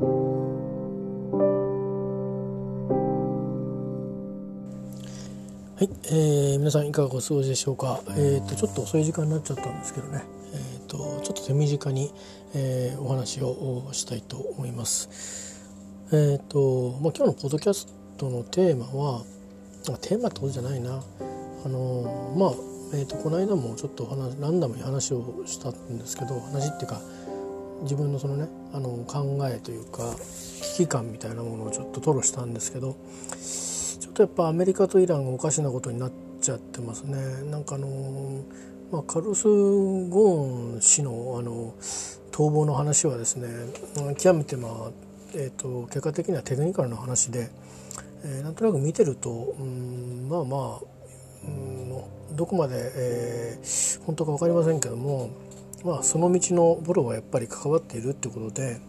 はい、えー、皆さんいかがお過ごしでしょうか？えっ、ー、とちょっと遅い時間になっちゃったんですけどね。えっ、ー、とちょっと手短に、えー、お話をしたいと思います。えっ、とまあ今日のポッドキャストのテーマは、テーマってことじゃないな。あのまあえっ、とこの間もちょっと話ランダムに話をしたんですけど、話っていうか自分のそのねあの考えというか危機感みたいなものをちょっと吐露したんですけどちょっ。とやっぱアメリカとイランがおかしなことになっちゃってますね。なんかあのまあ、カルス・ゴーン氏のあの逃亡の話はですね極めてまあ、えーと、結果的にはテクニカルな話で、えー、なんとなく見てると、うん、まあまあ、うん、どこまで、えー、本当か分かりませんけども、まあ、その道のボロはやっぱり関わっているってことで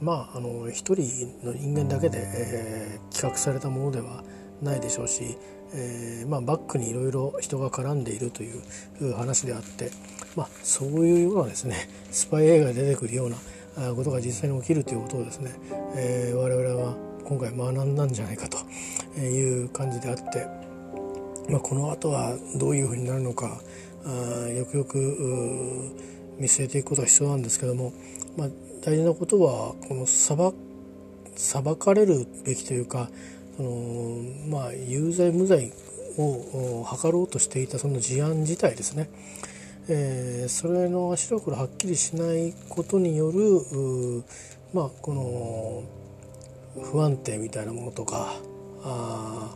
まああの一人の人間だけで、えー、企画されたものではないでしょうし、えーまあ、バックにいろいろ人が絡んでいるという話であって、まあ、そういうようなですねスパイ映画で出てくるようなことが実際に起きるということをですね、えー、我々は今回学んだんじゃないかという感じであって、まあ、この後はどういうふうになるのかあよくよく見据えていくことが必要なんですけども、まあ、大事なことはこの裁裁かれるべきというかそのまあ有罪無罪を図ろうとしていたその事案自体ですね、えー、それの白黒はっきりしないことによるまあこの不安定みたいなものとかあ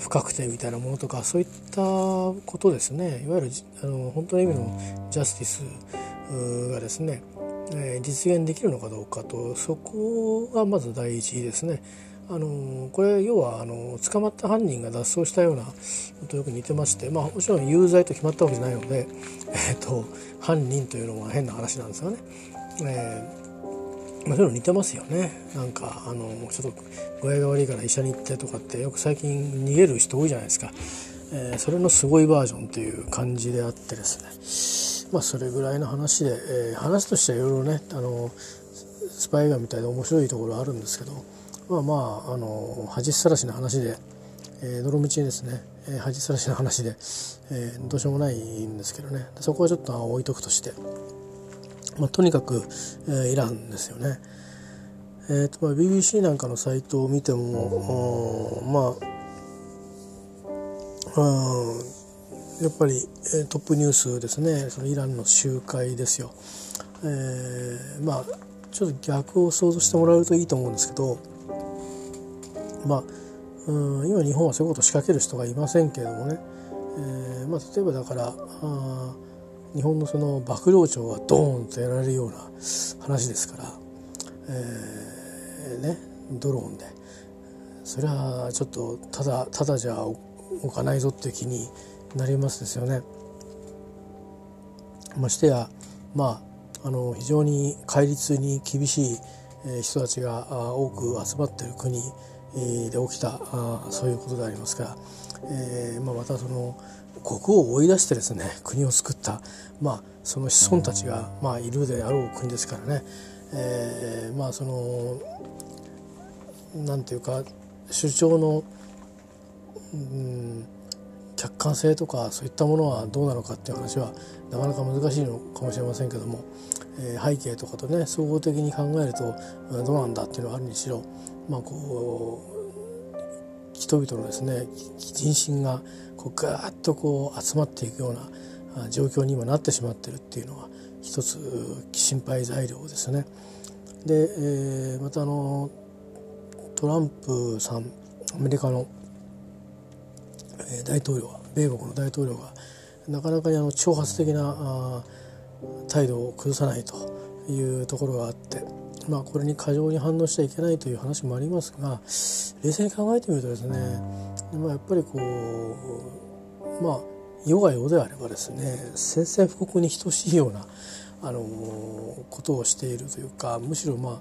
不確定みたいなものとかそういったことですねいわゆるあの本当の意味のジャスティスがですね、えー、実現できるのかどうかとそこがまず第一ですね。あのこれ要はあの捕まった犯人が脱走したようなとよく似てまして、まあ、もちろん有罪と決まったわけじゃないので、えーと、犯人というのは変な話なんですよね。えーまあ、そういうの似てますよね。なんかあのちょっと具合が悪いから医者に行ってとかってよく最近逃げる人多いじゃないですか、えー、それのすごいバージョンという感じであってですね。まあそれぐらいの話で、えー、話としてはいろいろねあのスパイ映画みたいで面白いところあるんですけどまあまああの恥さらしの話で、えー、泥道ですね、えー、恥さらしの話で、えー、どうしようもないんですけどね。そこはちょっと置いとくとして、まあ、とにかく、えー、イランですよね。えーとまあ、BBC なんかのサイトを見てもまあやっぱりトップニュースですねそのイランの集会ですよ。えー、まあちょっと逆を想像してもらうといいと思うんですけどまあうん今日本はそういうことを仕掛ける人がいませんけれどもね、えーまあ、例えばだからあ日本のその幕僚長がドーンとやられるような話ですから、えー、ねドローンでそれはちょっとただただじゃ置かないぞっていう気になりますですよね。ましてやまああの非常に戒律に厳しい人たちが多く集まっている国で起きたそういうことでありますから、えーまあ、またその国を追い出してですね国を救った、まあ、その子孫たちが、まあ、いるであろう国ですからね、えー、まあそのなんていうか主張の、うん、客観性とかそういったものはどうなのかっていう話はなかなか難しいのかもしれませんけども、えー、背景とかとね総合的に考えるとどうなんだっていうのはあるにしろまあこう人々のですね人心がこうガーッとこう集まっていくような状況に今なってしまってるっていうのは一つ心配材料ですね。で、えー、またあのトランプさんアメリカの大統領米国の大統領がなかなかにあの挑発的な態度を崩さないというところがあってまあ、これに過剰に反応しちゃいけないという話もありますが冷静に考えてみるとですね、まあ、やっぱりこうまあ世が世であればですね宣戦布告に等しいようなあのことをしているというかむしろまあ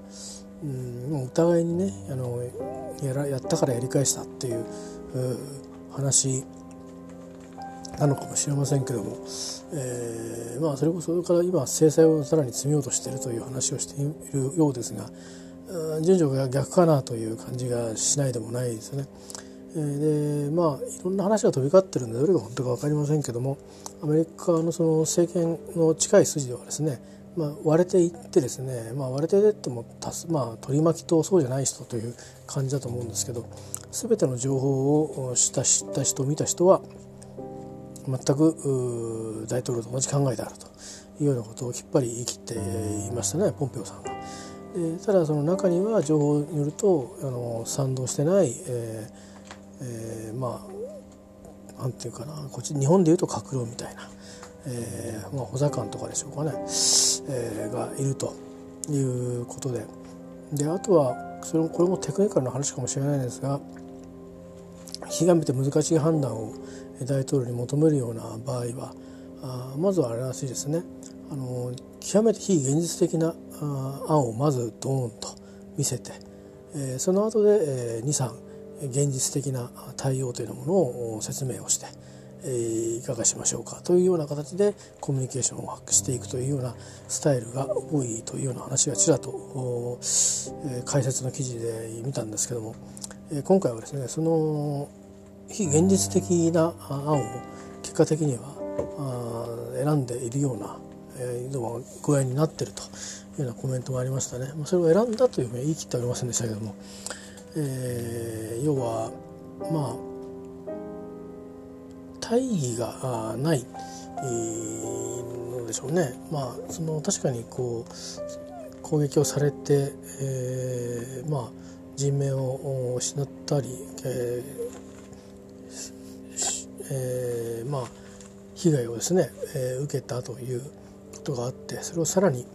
うんお互いにねあのやらやったからやり返したっていう話なのかもしれませんけども、えー、まあそれこそそれから今制裁をさらに積みようとしているという話をしているようですが順序が逆かなという感じがしないでもないですね。でまあいろんな話が飛び交ってるんでどれが本当か分かりませんけどもアメリカのその政権の近い筋ではですね、まあ、割れていってですね、まあ、割れていってもまあ、取り巻きとそうじゃない人という感じだと思うんですけど全ての情報を知った知った人見た人は全く大統領と同じ考えであるというようなことをきっぱり言い切っていましたねポンペオさんが。でただその中には情報によるとあの賛同してない、えーえー、まあなんていうかなこっち日本でいうと閣僚みたいな、えーまあ、補佐官とかでしょうかね、えー、がいるということでであとはそれこれもテクニカルな話かもしれないですが極めて難しい判断を大統領に求めるような場合はあまずはあれらしいですね。あの極めて非現実的な案をまずドーンと見せて、え、その後で、えー、23現実的な対応というものを説明をして、え、いかがしましょうかというような形でコミュニケーションをしていくというようなスタイルが多いというような話がちらと、え、解説の記事で見たんですけども、え、今回はですねその非現実的な案を結果的には選んでいるような、えー、具合になっているというようなコメントがありましたね。それを選んだというふうに言い切っておりませんでしたけどもえー、要はまあ大義がない、えー、のでしょうね。まあその確かにこう攻撃をされて、えー、まあ人命を失ったり、えーえー、まあ被害をですね、えー、受けたということがあってそれをさらに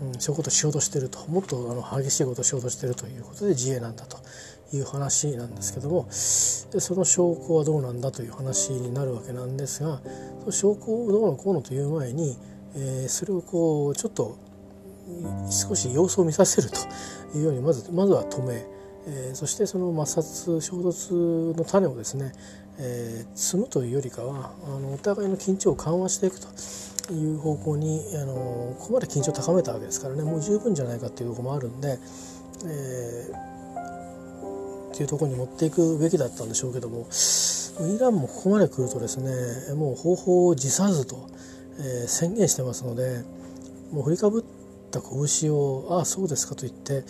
うん、そういうことをしようとしてるともっとあの激しいことをしようとしてるということで自衛なんだという話なんですけどもでその証拠はどうなんだという話になるわけなんですがその証拠をどうのこうのという前に、えー、それをこうちょっと少し様子を見させるというようにまずまずは止め、えー、そしてその摩擦衝突の種をですね、えー、積むというよりかはあのお互いの緊張を緩和していくと。いう方向にあのここまで緊張を高めたわけですからねもう十分じゃないかっていうところもあるんで、えー、っていうところに持っていくべきだったんでしょうけどもイランもここまで来るとですねもう方法を辞さずと、えー、宣言してますのでもう振りかぶった拳を「ああそうですか」と言って、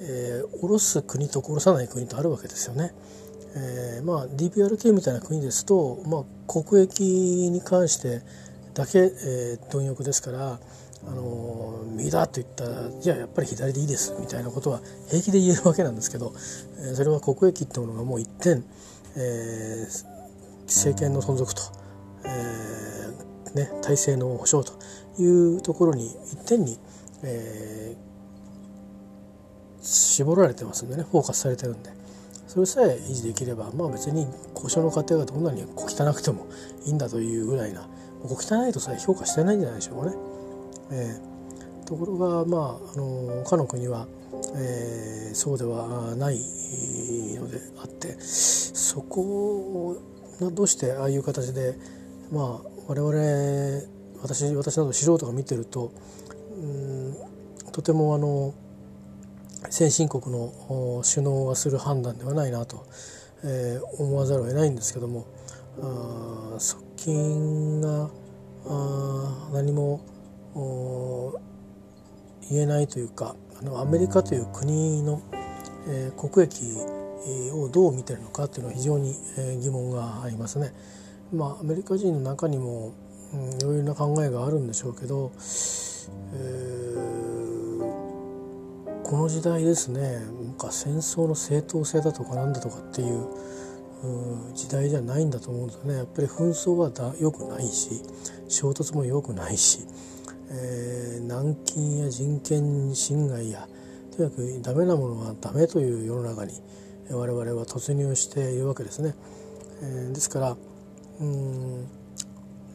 えー、下ろす国と下ろさない国とあるわけですよね。えー、まあ DPRK みたいな国ですと、まあ、国益に関してだけ、えー、貪欲ですから、あの右だと言ったらじゃあやっぱり左でいいですみたいなことは平気で言えるわけなんですけど、えー、それは国益ってものがもう一点、えー、政権の存続と、えーね、体制の保障というところに一点に、えー、絞られてますんでねフォーカスされてるんで。それさえ維持できればまあ別に交渉の過程がどんなに小汚くてもいいんだというぐらいな汚いとさえ評価してないんじゃないでしょうかね。えー、ところがまああの他の国は、えー、そうではないのであってそこをどうしてああいう形でまあ我々私私など素人が見てるとうんとてもあの先進国の首脳がする判断ではないなと、えー、思わざるを得ないんですけどもあ側近があ何も言えないというかあのアメリカという国の、えー、国益をどう見てるのかというのは非常に、えー、疑問がありますね。まあ、アメリカ人の中にも、うん、いろいろな考えがあるんでしょうけど、えー、この時代ですねなんか戦争の正当性だとかなんだとかっていう時代じゃないんだと思うんですよねやっぱり紛争はだ良くないし衝突も良くないし、えー、軟禁や人権侵害やとにかくダメなものはダメという世の中に我々は突入しているわけですね。えー、ですからうん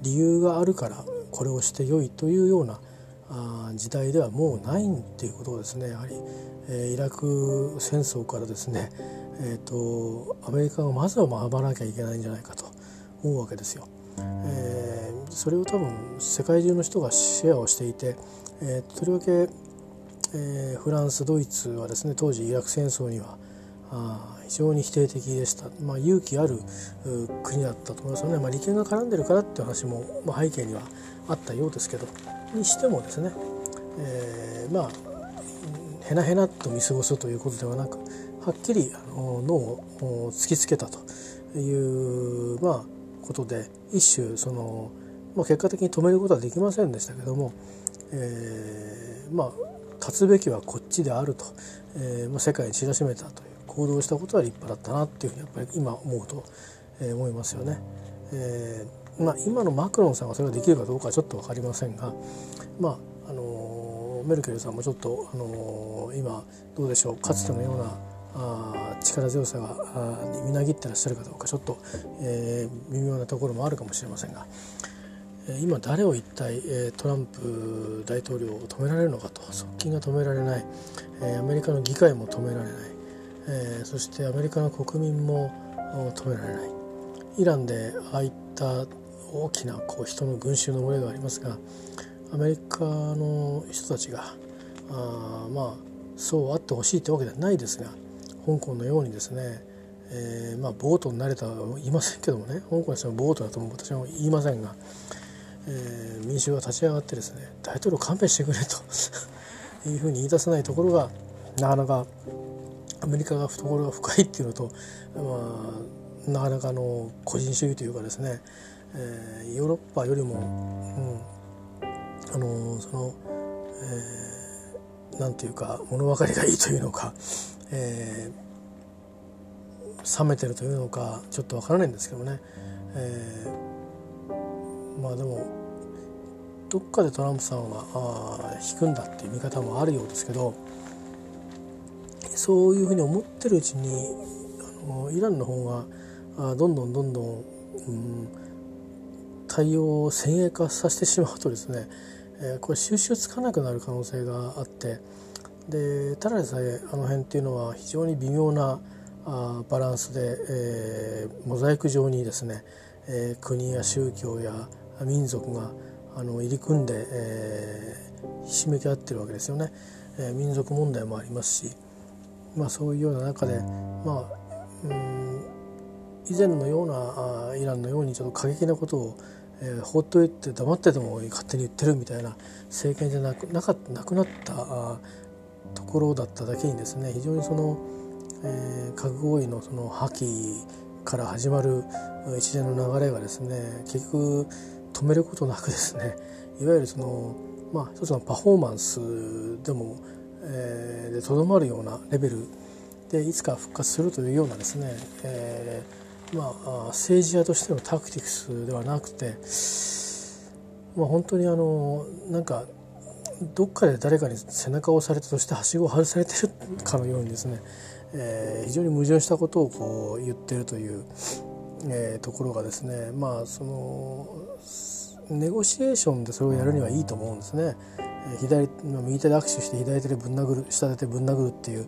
理由があるからこれをしてよいというような時代ではもうないっていうことをですねやはり、えー、イラク戦争からですねえーと、アメリカがまずは学ばなきゃいけないんじゃないかと思うわけですよ。えー、それを多分世界中の人がシェアをしていて、えー、とりわけえー、フランスドイツはですね当時イラク戦争にはあ非常に否定的でした、まあ、勇気ある国だったと思いますよね、まあ、利権が絡んでるからっていう話も、まあ、背景にはあったようですけど。にしてもですね、えー、まあへなへなと見過ごすということではなくはっきり脳を突きつけたという、まあ、ことで一種その、まあ、結果的に止めることはできませんでしたけども、えー、まあ立つべきはこっちであると、えーまあ、世界に知らしめたという行動したことは立派だったなっていうふうにやっぱり今思うと、え、思いますよね。えーまあ、今のマクロンさんがそれができるかどうかはちょっと分かりませんが、まああのメルケルさんもちょっと、あの今どうでしょうかつてのようなあ力強さがあみなぎってらっしゃるかどうかちょっと、えー、微妙なところもあるかもしれませんが、今誰を一体トランプ大統領を止められるのかと側近が止められないアメリカの議会も止められないそしてアメリカの国民も止められない。イランでああいった大きなこう人の群衆の群れがありますがアメリカの人たちがあまあそうあってほしいってわけではないですが香港のようにですね、えー、まあボートになれたは言いませんけどもね香港の人はボートだとも私は言いませんがえー、民衆が立ち上がってですね大統領勘弁してくれと いうふうに言い出せないところがなかなかアメリカが懐が深いっていうのと、まあ、なかなかの個人主義というかですね、えー、ヨーロッパよりも、うん、あのその、えー、なんていうか物分かりがいいというのか、えー、冷めてるというのかちょっとわからないんですけどね、えー、まあでもどっかでトランプさんはあ引くんだっていう見方もあるようですけどそういうふうに思ってるうちにあのイランの方がどんどんどんどん、うん、対応を先鋭化させてしまうとですね、えー、これ収集つかなくなる可能性があってでただでさえあの辺っていうのは非常に微妙なあバランスで、えー、モザイク状にですね、えー、国や宗教や民族があの入り組んで、えー、ひしめき合ってるわけですよね、えー、民族問題もありますし、まあ、そういうような中で、まあ、うん以前のようなあイランのようにちょっと過激なことを、えー、放っておいて黙ってても勝手に言ってるみたいな政権じゃなくなかなくなったあところだっただけにですね非常にその、えー、核合意のその破棄から始まる一連の流れがですね結局止めることなくですね いわゆるそのまあ一つのパフォーマンスでもえー、でとどまるようなレベルでいつか復活するというようなですね、えー、まあ政治家としてのタクティクスではなくて、まあ、本当にあのなんかどっかで誰かに背中を押されたとしてはしごを外されてるかのようにですね、えー、非常に矛盾したことをこう言ってるという、えー、ところがですねまあそのネゴシエーションでそれをやるにはいいと思うんですね。左右手で握手して左手でぶん殴る下手でぶん殴るっていう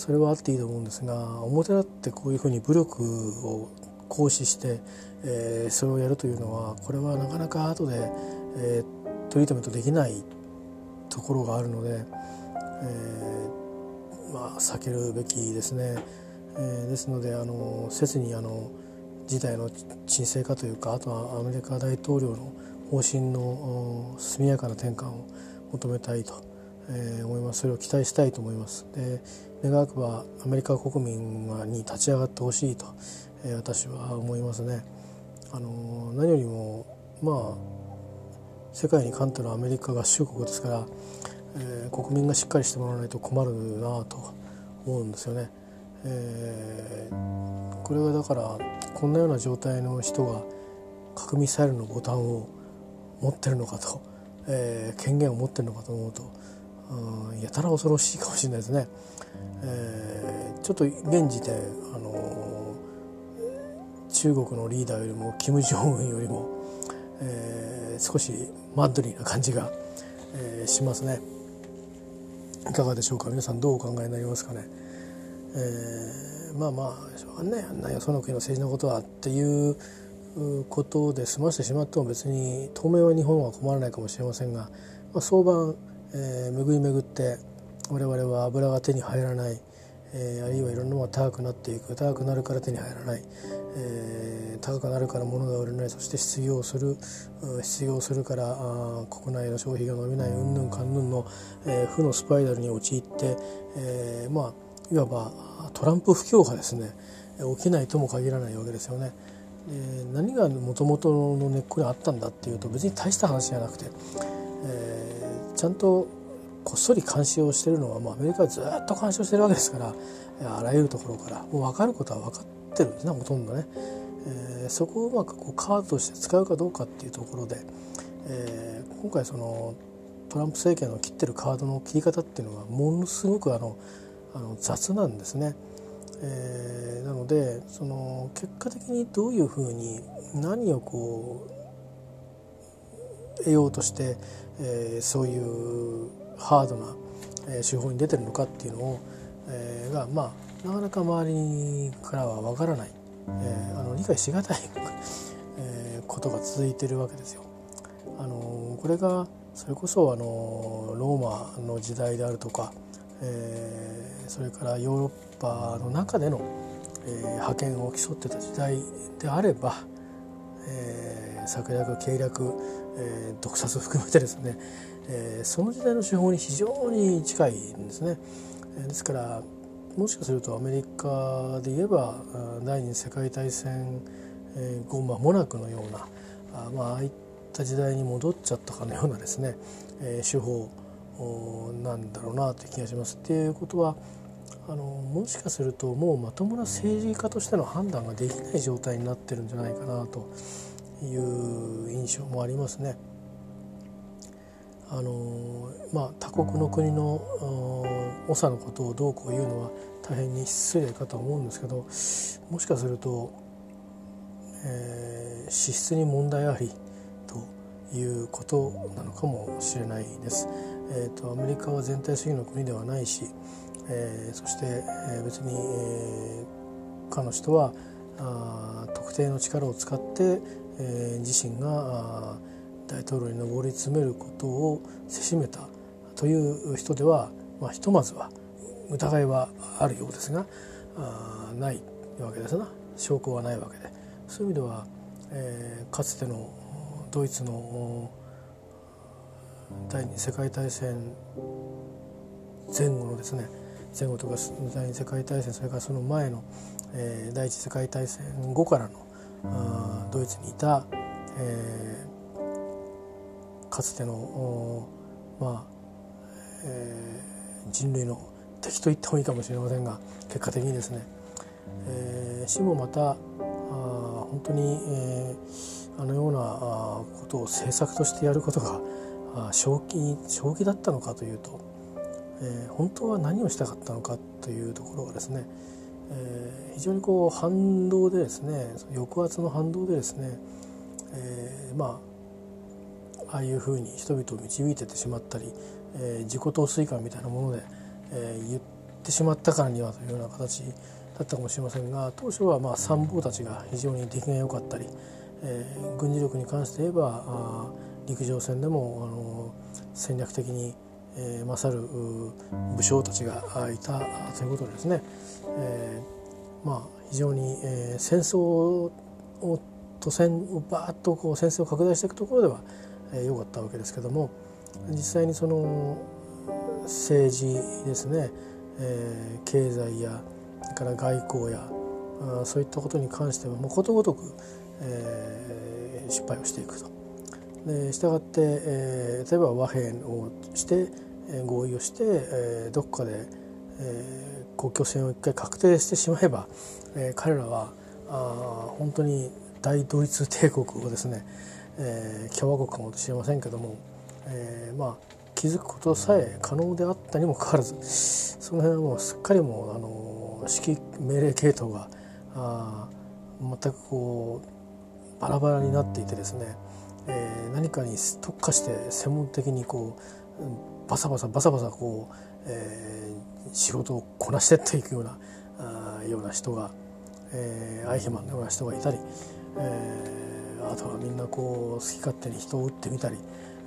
それはあっていいと思うんですが表立ってこういうふうに武力を行使して、えー、それをやるというのはこれはなかなか後で、えー、トリートメントできないところがあるので、えー、まあ避けるべきですね。えー、ですのであの切にあの事態の沈静化というかあとはアメリカ大統領の方針の速やかな転換を求めたいと、え、思います。それを期待したいと思います。で願わくばアメリカ国民に立ち上がってほしいと、え、私は思いますね。あの何よりもまあ世界に冠たるアメリカ合衆国ですから、えー、国民がしっかりしてもらわないと困るなと思うんですよね、えー、これがだからこんなような状態の人が核ミサイルのボタンを持ってるのかとえー、権限を持ってるのかと思うと、うん、やたら恐ろしいかもしれないですね。えー、ちょっと現時点、あのー、中国のリーダーよりもキム・ジョンウンよりも、えー、少しマッドリーな感じが、えー、しますね。いかがでしょうか？皆さんどうお考えになりますかね？えー、まあまあしょうがないあんなよその国の政治のことはっていうことで済ましてしまっても別に当面は日本は困らないかもしれませんが、まあ、相場、えー、巡り巡って、我々は油が手に入らない、えー、あるいはいろんなものが高くなっていく。高くなるから手に入らない、えー、高くなるから物が売れない。そして失業する。失業するからあ国内の消費が伸びない。うんぬんかんぬんの、えー、負のスパイラルに陥って、えー、まあいわばトランプ不況がですね。起きないとも限らないわけですよね。え、何がもともとの根っこにあったんだっていうと別に大した話じゃなくて、えー、ちゃんとこっそり監視をしてるのはもうアメリカはずっと監視をしてるわけですからあらゆるところからもう分かることは分かってるんですねほとんどね、えー、そこをうまくこうカードとして使うかどうかっていうところで、えー、今回そのトランプ政権の切ってるカードの切り方っていうのはものすごくあのあの雑なんですね。えー、なのでその結果的にどういうふうに何をこう得ようとして、えー、そういうハードな、え手法に出てるのかっていうのを、えー、がまあなかなか周りからはわからない、えー、あの理解しがたい えことが続いてるわけですよ。あのこれがそれこそあのローマの時代であるとか、えー、それからヨーロッパの中での、えー、覇権を競ってた時代であれば、えー、策略計略、えー、毒殺を含めてですね、えー、その時代の手法に非常に近いんですね。ですからもしかするとアメリカで言えば第二次世界大戦後間もなくのようなあ,、まあ、ああいった時代に戻っちゃったかのようなですね、えー、手法なんだろうなという気がします。っていうことはあのもしかするともうまともな政治家としての判断ができない状態になってるんじゃないかなという印象もありますね。あのまあ、他国の国の長のことをどうこう言うのは大変に失礼かと思うんですけどもしかすると、えー、資質に問題ありということなのかもしれないです。えーと、アメリカは全体主義の国ではないし、えー、そして、え、別に、えー、彼の人はあ特定の力を使って、えー、自身が大統領に上り詰めることをせしめたという人では、まあ、ひとまずは疑いはあるようですがあないわけですな。証拠はないわけで。そういう意味では、えー、かつてのドイツの第二次世界大戦前後のですね前後とか第二次世界大戦それからその前の、えー、第一次世界大戦後からのあドイツにいた、えー、かつてのまあ、えー、人類の敵と言ってもいいかもしれませんが結果的にですね、えー、死もまたあ本当に、えー、あのようなことを政策としてやることが正気正気だったのかというと、えー、本当は何をしたかったのかというところがですね、えー、非常にこう反動でですね抑圧の反動でですね、えー、まあああいうふうに人々を導いててしまったり、えー、自己陶酔感みたいなもので、えー、言ってしまったからにはというような形だったかもしれませんが当初はまあ参謀たちが非常に出来が良かったり、えー、軍事力に関して言えばあ陸上戦でもあの戦略的に、えー、勝る武将たちがいたということでですね、えー、まあ非常に、えー、戦争を都戦をバーッとこう戦争を拡大していくところでは良、えー、かったわけですけども実際にその政治ですね、えー、経済やから外交やあそういったことに関してはもうことごとく、えー、失敗をしていくと。でしたがって、えー、例えば和平をして、えー、合意をして、えー、どこかで、えー、国境線を一回確定してしまえば、えー、彼らはあ本当に大ドイツ帝国をですね、えー、共和国かもしれませんけども、えー、まあ築くことさえ可能であったにもかかわらずその辺はもうすっかりもうあの指揮命令系統があ全くこうバラバラになっていてですねえー、何かに特化して専門的にこうバサバサバサバサこう、えー、仕事をこなしてっていくようなあような人が、えー、アイヒマンのような人がいたり、えー、あとはみんなこう好き勝手に人を撃ってみたり、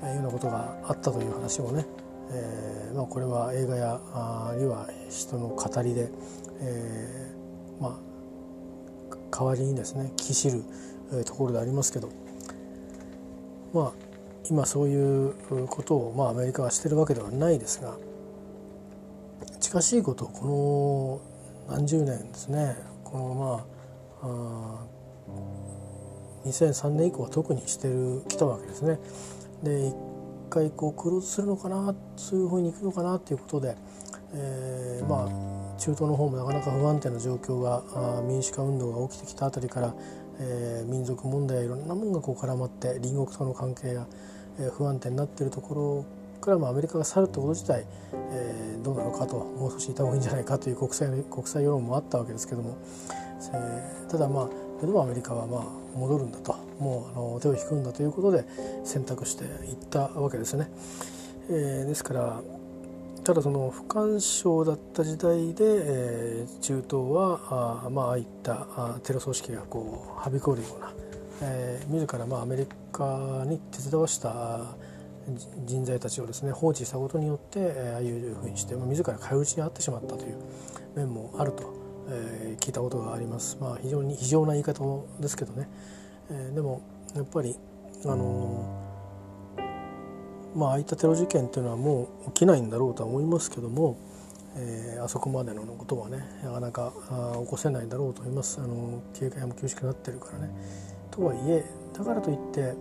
えー、いうようなことがあったという話もね、えーまあ、これは映画やあるいは人の語りで、えーまあ、代わりにですねきしるところでありますけどまあ今そういうことを、まあ、アメリカはしてるわけではないですが近しいことをこの何十年ですねこのまああ2003年以降は特にしてるきたわけですね。で一回こうクローズするのかなそういうふうにいくのかなっていうことで、えー、まあ中東の方もなかなか不安定な状況が民主化運動が起きてきたあたりから、えー、民族問題やいろんなものがこう絡まって隣国との関係や、えー、不安定になっているところからもアメリカが去るってこと自体、えー、どうなのかともう少しいた方がいいんじゃないかという国際国際世論もあったわけですけども、えー、ただまあそれでもアメリカはまあ戻るんだともうあの手を引くんだということで選択していったわけですね。えー、ですからただその不干渉だった時代で、えー、中東はあ,、まあ、あいったあテロ組織がこうはびこるような、えー、自らまあアメリカに手伝わした人材たちをですね放置したことによって、えー、ああいうふうにして、まあ、自ら返打ちに遭ってしまったという面もあると、えー、聞いたことがあります。まあ、非常に非常な言い方ですけどね、えー、でもやっぱりあのまああいったテロ事件っていうのはもう起きないんだろうとは思いますけども、えー、あそこまでのことはねなかなかあ起こせないだろうと思いますあの警戒も厳しくなってるからね。とはいえだからといって、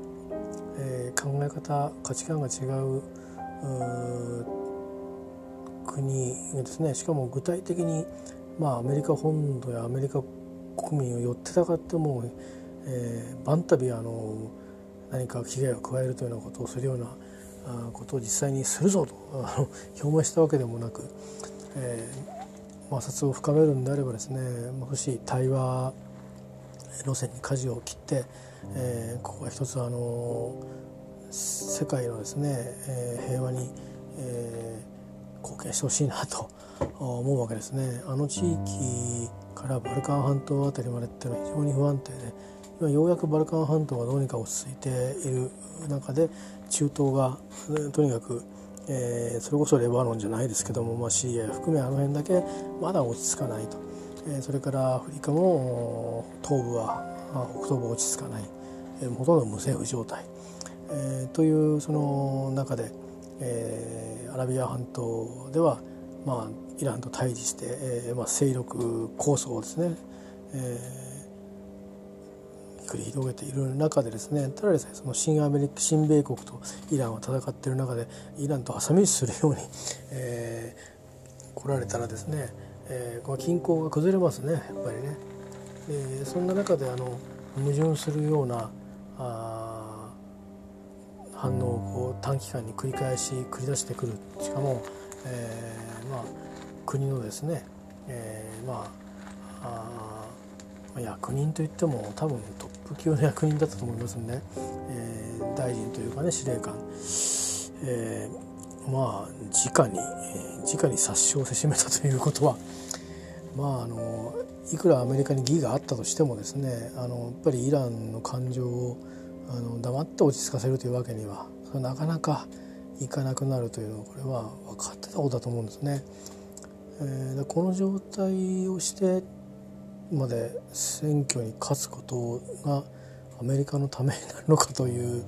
えー、考え方価値観が違う国がですねしかも具体的に、まあ、アメリカ本土やアメリカ国民を寄ってたかってもえー、バンタビあの何か危害を加えるというようなことをするようなことを実際にするぞと 表明したわけでもなく、えー、摩擦を深めるんであればですねもし対話路線に舵を切って、えー、ここは一つあの世界のですね、えー、平和に、えー、貢献してほしいなと 思うわけですね。あの地域からバルカン半島あたりまでっていうのは非常に不安定で今ようやくバルカン半島がどうにか落ち着いている中で中東がとにかく、えー、それこそレバノンじゃないですけども、まあ、シリア含めあの辺だけまだ落ち着かないと、えー、それからアフリカも東部は、まあ、北東部落ち着かない、えー、ほとんど無政府状態、えー、というその中で、えー、アラビア半島では、まあ、イランと対峙して、えーまあ、勢力構想をですね、えー繰り広げている中でですねただでさえその新アメリカ新米国とイランは戦っている中でイランと挟み撃ちするように、えー、来られたらですね、えー、この均衡が崩れますねやっぱりね。えー、そんな中であの矛盾するようなあ反応をこう短期間に繰り返し繰り出してくるしかも、えーまあ、国のですね、えー、まああ役人といっても多分トップ級の役人だったと思いますんで、えー、大臣というかね司令官、えー、まあ直に、えー、直に殺傷せしめたということはまああのいくらアメリカに義があったとしてもですねあのやっぱりイランの感情をあの黙って落ち着かせるというわけにはなかなかいかなくなるというのはこれは分かってたことだと思うんですね。えー、この状態をしてまで選挙に勝つことがアメリカのためになるのかという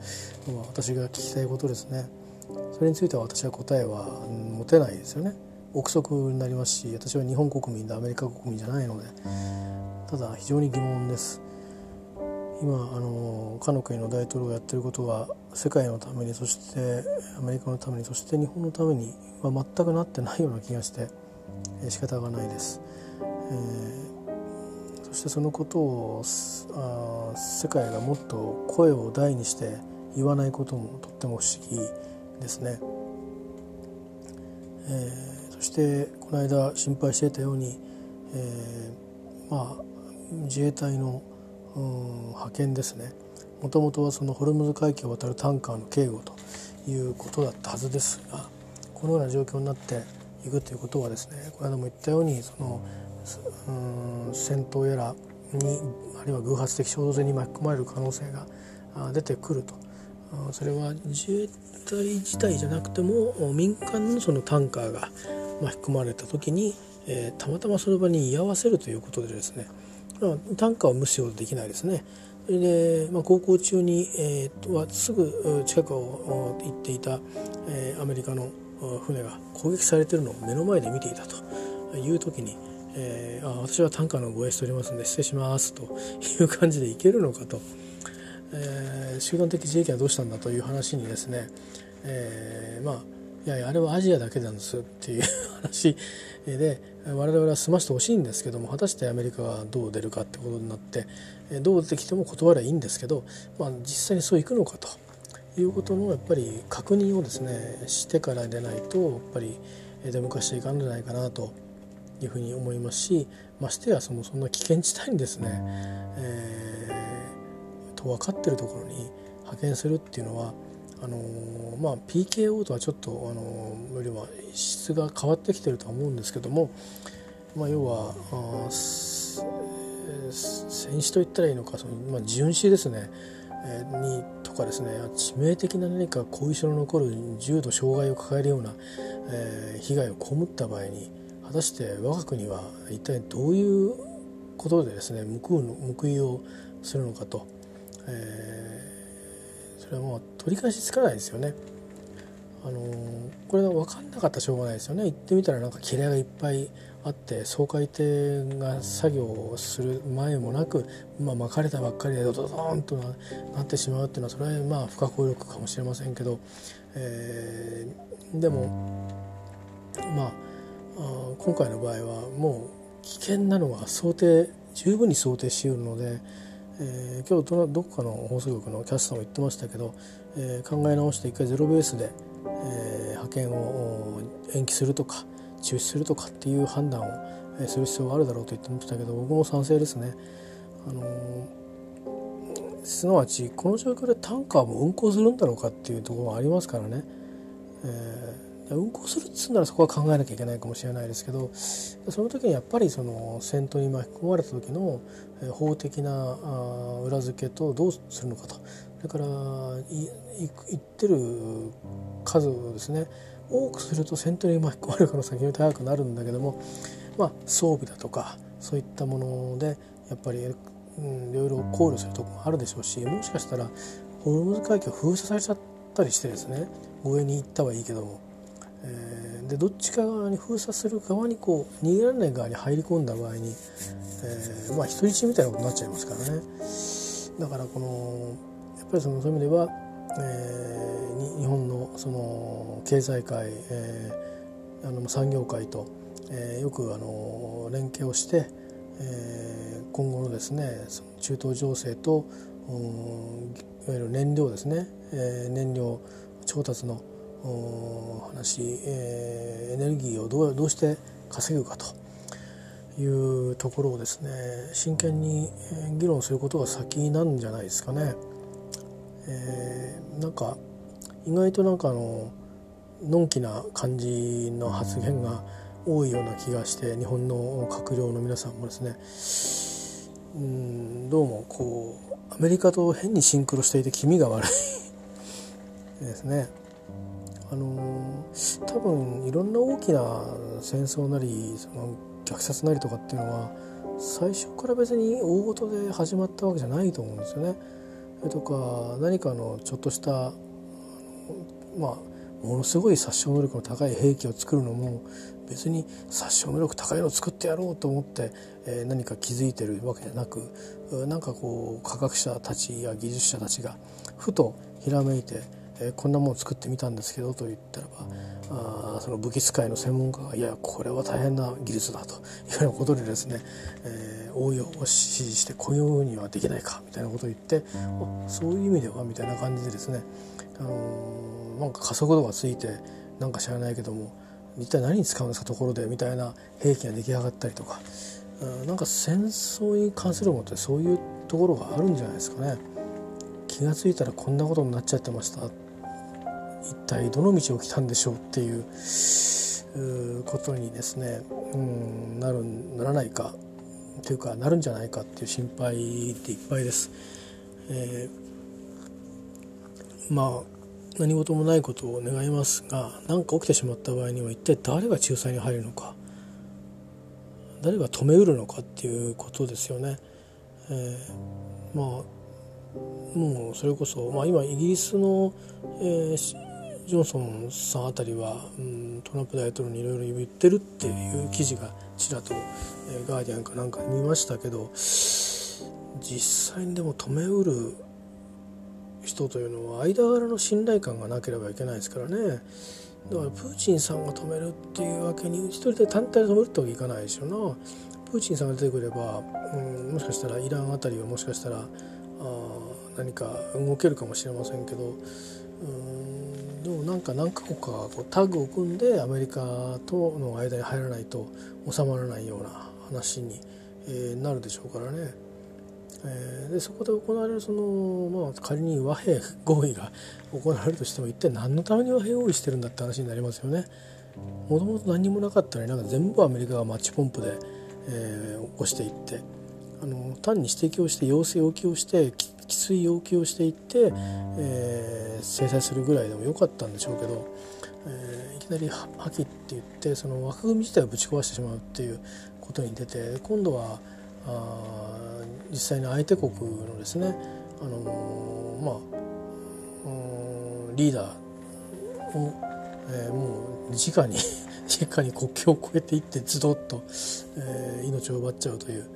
のは私が聞きたいことですね。それについては私は答えは持てないですよね。憶測になりますし私は日本国民でアメリカ国民じゃないのでただ非常に疑問です。今あのかの国の大統領がやってることは世界のためにそしてアメリカのためにそして日本のためには全くなってないような気がして仕方がないです。えーしてそのことをあ世界がもっと声を大にして言わないこともとっても不思議ですね。えー、そしてこの間心配していたように、えー、まあ自衛隊の派遣ですねもともとはそのホルムズ海峡を渡るタンカーの警護ということだったはずですがこのような状況になっていくということはですねこの間も言ったようにその戦闘やらにあるいは偶発的衝突に巻き込まれる可能性が出てくるとそれは自衛隊自体じゃなくても民間のそのタンカーが巻き込まれた時に、たまたまその場に居合わせるということでですね、タンカーを無視をできないですね。それで、まあ、航行中に、えー、はすぐ近くを行っていた、えー、アメリカの船が攻撃されているのを目の前で見ていたという時に、えー、あ私はタンカーの護衛しておりますので失礼しますという感じでいけるのかと、えー、集団的自衛権はどうしたんだという話にですね、えー、まあいやいやあれはアジアだけなんですっていう話 で我々は済ましてほしいんですけども果たしてアメリカがどう出るかってことになってどう出てきても断ればいいんですけど、まあ、実際にそういくのかということのやっぱり確認をですねしてからでないとやっぱり出向かしていかんじゃないかなというふうに思いますしましてやそのそんな危険地帯にですね、えー、と分かってるところに派遣するっていうのはあのー、まあ、PKO とはちょっと、あのー、よりは質が変わってきてるとは思うんですけども、まあ、要はあ戦死と言ったらいいのかその、まあ、巡視ですね、えー、にとかですね致命的な何か後遺症の残る重度障害を抱えるような、えー、被害を被った場合に果たして我が国は一体どういうことでですね報うの報いをするのかと、えー、それはもう取り返しつかないですよね。あのこれが分かんなかったらしょうがないですよね行ってみたらなんか切れがいっぱいあって掃海艇が作業をする前もなく、まあ、巻かれたばっかりでドドドーンとなってしまうっていうのはそれはまあ不可抗力かもしれませんけど、えー、でもまあ今回の場合はもう危険なのは想定十分に想定しうるので、えー、今日どこかの放送局のキャスターも言ってましたけど、えー、考え直して一回ゼロベースで、えー、派遣を延期するとか中止するとかっていう判断をする必要があるだろうと言ってましたけど僕も賛成ですね。あのすなわちこの状況でタンカーも運航するんだろうかっていうところがありますからね。え運行するっつうならそこは考えなきゃいけないかもしれないですけどその時にやっぱりその戦闘に巻き込まれた時の法的な裏付けとどうするのかと。それからいってる数をですね多くすると戦闘に巻き込まれる可能性が非常に高くなるんだけども、まあ、装備だとかそういったものでやっぱり、いろいろ考慮するとこもあるでしょうしもしかしたらホルムズ海峡封鎖されちゃったりしてですね護衛に行ったはいいけども、えー、でどっちか側に封鎖する側にこう逃げられない側に入り込んだ場合に、えー、まあ人質みたいなことになっちゃいますからね。だからこのやっぱりそのそういう意味では、えー、日本のその経済界、えー、あの産業界と、えー、よくあの連携をして、えー、今後のですねその中東情勢とうんいわゆる燃料ですね、えー、燃料調達の話、えー、エネルギーをどうどうして稼ぐかというところをですね真剣に議論することが先なんじゃないですかね。えー、なんか意外となんかあののんきな感じの発言が多いような気がして日本の閣僚の皆さんもですねうんどうもこうアメリカと変にシンクロしていて気味が悪いですね。あの多分いろんな大きな戦争なりその虐殺なりとかっていうのは最初から別に大事で始まったわけじゃないと思うんですよね。とか何かのちょっとしたまあものすごい殺傷能力の高い兵器を作るのも別に殺傷能力高いのを作ってやろうと思って、えー、何か気づいてるわけじゃなくなんかこう科学者たちや技術者たちがふとひらめいてえー、こんなもの作ってみたんですけどと言ったらばあその武器使いの専門家がいやこれは大変な技術だと いうようなことでですね、えー、応用を指示してこういうふうにはできないかみたいなことを言ってそういう意味ではみたいな感じでですね、あのー、なんか加速度がついてなんか知らないけども一体何に使うんですかところでみたいな兵器が出来上がったりとか、うん、なんか戦争に関するものってそういうところがあるんじゃないですかね。気が付いたらこんなことになっちゃってました一体どの道を来たんでしょうっていうことにですね、うん、なるならないかというかなるんじゃないかっていう心配でいっぱいです。えまあ何事もないことを願いますが何か起きてしまった場合には一体誰が仲裁に入るのか誰が止めうるのかっていうことですよね。えー、まあもうそれこそ、まあ、今イギリスの、えー、ジョンソンさんあたりは、うん、トランプ大統領にいろいろ言ってるっていう記事がちらと、えー、ガーディアンかなんか見ましたけど実際にでも止めうる人というのは間柄の信頼感がなければいけないですからね。だからプーチンさんが止めるっていうわけに一人で単体で止めるってわけいかないですよな。プーチンさんが出てくれば、うん、もしかしたらイランあたりはもしかしたらあ何か動けるかもしれませんけどうんでもなんか何カ国かこうタッグを組んでアメリカとの間に入らないと収まらないような話に、え、なるでしょうからね。え、でそこで行われるその、まあ、仮に和平合意が行われるとしても一体何のために和平合意してるんだって話になりますよね。もともと何もなかったのになんか全部アメリカがマッチポンプで、えー、起こしていってあの単に指摘をして要請要求をしてきつい要求をしていって、えー、制裁するぐらいでもよかったんでしょうけど、えー、いきなり破棄って言ってその枠組み自体をぶち壊してしまうっていうことに出て今度はあ実際に相手国のですね、あのー、まあ、リーダーを、えー、もう直に 直に国境を越えていってズドッと、えー、命を奪っちゃうという、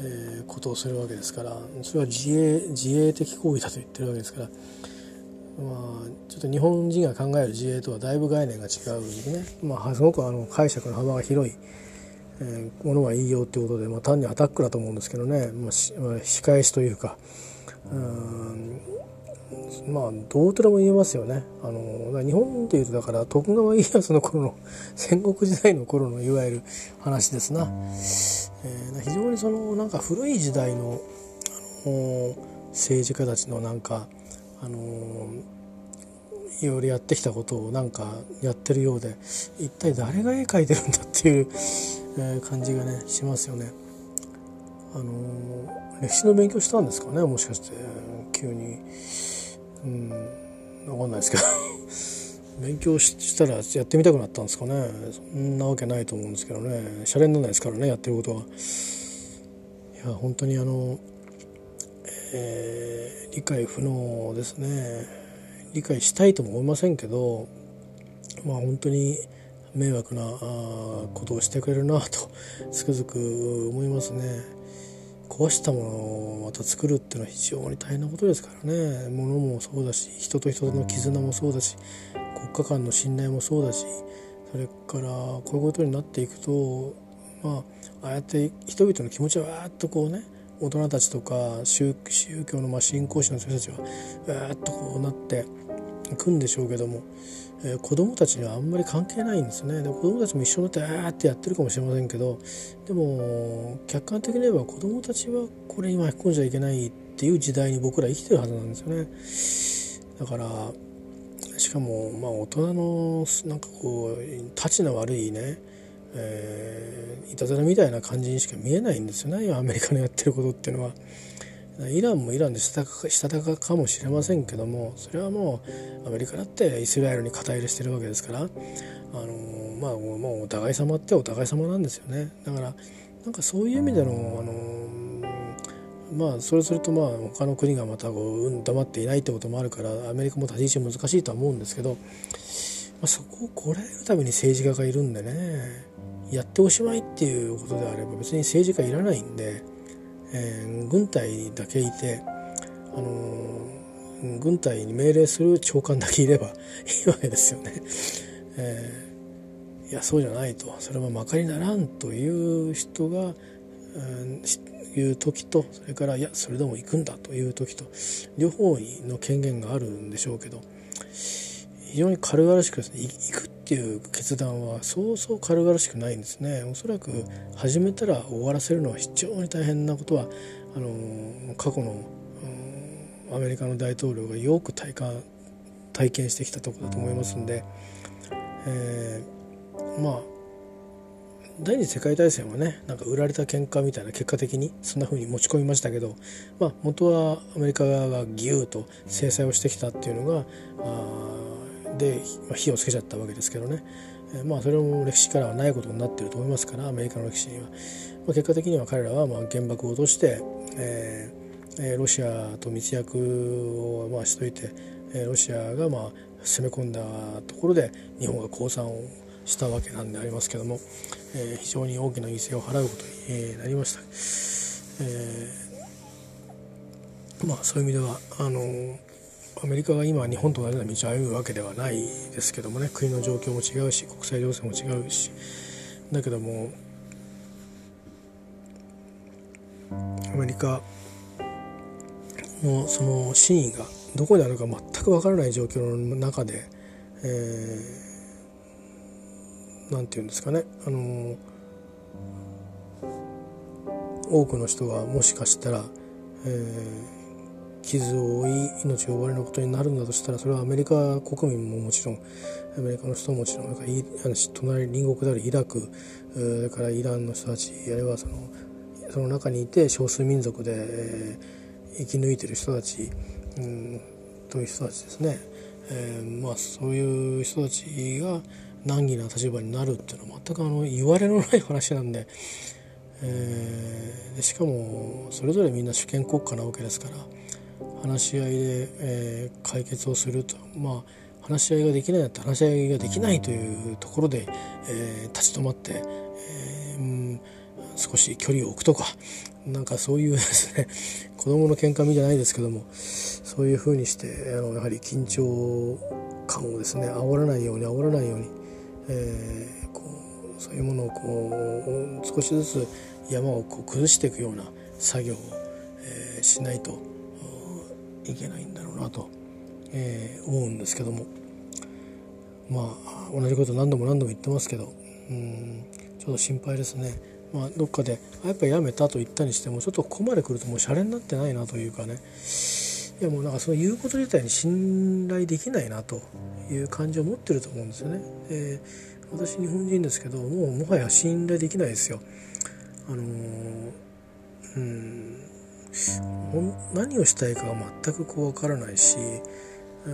えー、ことをするわけですからそれは自衛自衛的行為だと言ってるわけですから、まあ、ちょっと日本人が考える自衛とはだいぶ概念が違うんでね、まあ、すごくあの解釈の幅が広い、えー、ものがいいよっていうことで、まあ、単にアタックだと思うんですけどね、まあ、仕返しというかうんまあどうとでも言えますよねあの日本でいうとだから徳川家康の頃の 戦国時代の頃のいわゆる話ですな、えー、非常にそのなんか古い時代の、あの政治家たちのなんかあのいろいろやってきたことをなんかやってるようで一体誰が絵描いてるんだっていう、えー、感じがねしますよね。あの歴史の勉強したんですかねもしかして急に。うん。分かんないですけど。勉強したらやってみたくなったんですかね。そんなわけないと思うんですけどね。シャレにならないですからねやってることは。いや本当にあの、えー、理解不能ですね。理解したいとも思いませんけどまあ本当に迷惑なことをしてくれるなとつくづく思いますね。壊したものをまた作るっていうのは非常に大変なことですからね。物もそうだし人と人との絆もそうだし国家間の信頼もそうだしそれからこういうことになっていくとまあああやって人々の気持ちはわーっとこうね大人たちとか宗教のまあ信仰心の人たちはわーっとこうなっていくんでしょうけどもえー、子供たちにはあんまり関係ないんですね。で子供たちも一緒になってあーってやってるかもしれませんけどでも客観的に言えば子供たちはこれに巻き込んじゃいけないっていう時代に僕ら生きてるはずなんですよね。だからしかもまあ大人のなんかこうたちの悪いねえー、いたずらみたいな感じにしか見えないんですよね。アメリカのやってることっていうのは。イランもイランでしたたかかもしれませんけどもそれはもうアメリカだってイスラエルに肩入れしてるわけですからあのまあもうお互い様ってお互い様なんですよねだからなんかそういう意味でのあのまあそれするとまあ他の国がまたこう、黙っていないってこともあるからアメリカも立ち位置難しいとは思うんですけど、まあ、そこをこらえるために政治家がいるんでねやっておしまいっていうことであれば別に政治家いらないんで。えー、軍隊だけいて、あのー、軍隊に命令する長官だけいれば いいわけですよね。えー、いやそうじゃないとそれはまかりならんという人が、うんいう時とそれからいやそれでも行くんだという時と両方の権限があるんでしょうけど非常に軽々しくですね行くっていう決断はそうそう軽々しくないんですね。おそらく始めたら終わらせるのは非常に大変なことはあの過去の、アメリカの大統領がよく体感体験してきたとこだと思いますんで、えー、まあ第二次世界大戦はねなんか売られた喧嘩みたいな結果的にそんな風に持ち込みましたけど、まあ、元はアメリカ側がギューと制裁をしてきたっていうのがあで、火をつけちゃったわけですけどね、え、まあそれも歴史からはないことになってると思いますからアメリカの歴史には、まあ、結果的には彼らはまあ原爆を落として、えー、ロシアと密約をまあしといてロシアがまあ攻め込んだところで日本が降参をしたわけなんでありますけども、えー、非常に大きな犠牲を払うことになりました。えー、まあそういう意味ではあのアメリカが今日本と同じような道を歩むわけではないですけどもね国の状況も違うし国際情勢も違うし。だけどもアメリカのその真意がどこにあるか全く分からない状況の中で、えー、なんて言うんですかねあの多くの人はもしかしたら、えー、傷を負い命を奪われることになるんだとしたらそれはアメリカ国民ももちろんアメリカの人ももちろん隣隣国であるイラクそれからイランの人たちあるいはそのその中にいて少数民族で、えー、生き抜いてる人たちうん、という人たちですね、えー、まあ、そういう人たちが難儀な立場になるっていうのは全くあの言われのない話なんで,、えー、でしかもそれぞれみんな主権国家なわけですから話し合いで、えー、解決をすると。まあ話し合いができないだったら話し合いができないというところで、えー、立ち止まって、えー、うん、少し距離を置くとかなんかそういうですね子供の喧嘩みじゃないですけどもそういうふうにしてあのやはり緊張感をですね煽らないように煽らないように、えー、こうそういうものをこう少しずつ山をこう崩していくような作業を、えー、しないといけないんだろうなと、えー、思うんですけどもまあ同じこと何度も何度も言ってますけどうんちょっと心配ですね。まあ、どっかでやっぱやめたと言ったにしてもちょっとここまで来るともうシャレになってないなというかねいやもうなんかその言うこと自体に信頼できないなという感じを持ってると思うんですよね。で私日本人ですけどもうもはや信頼できないですよ。あのうん何をしたいかが全くこう分からないし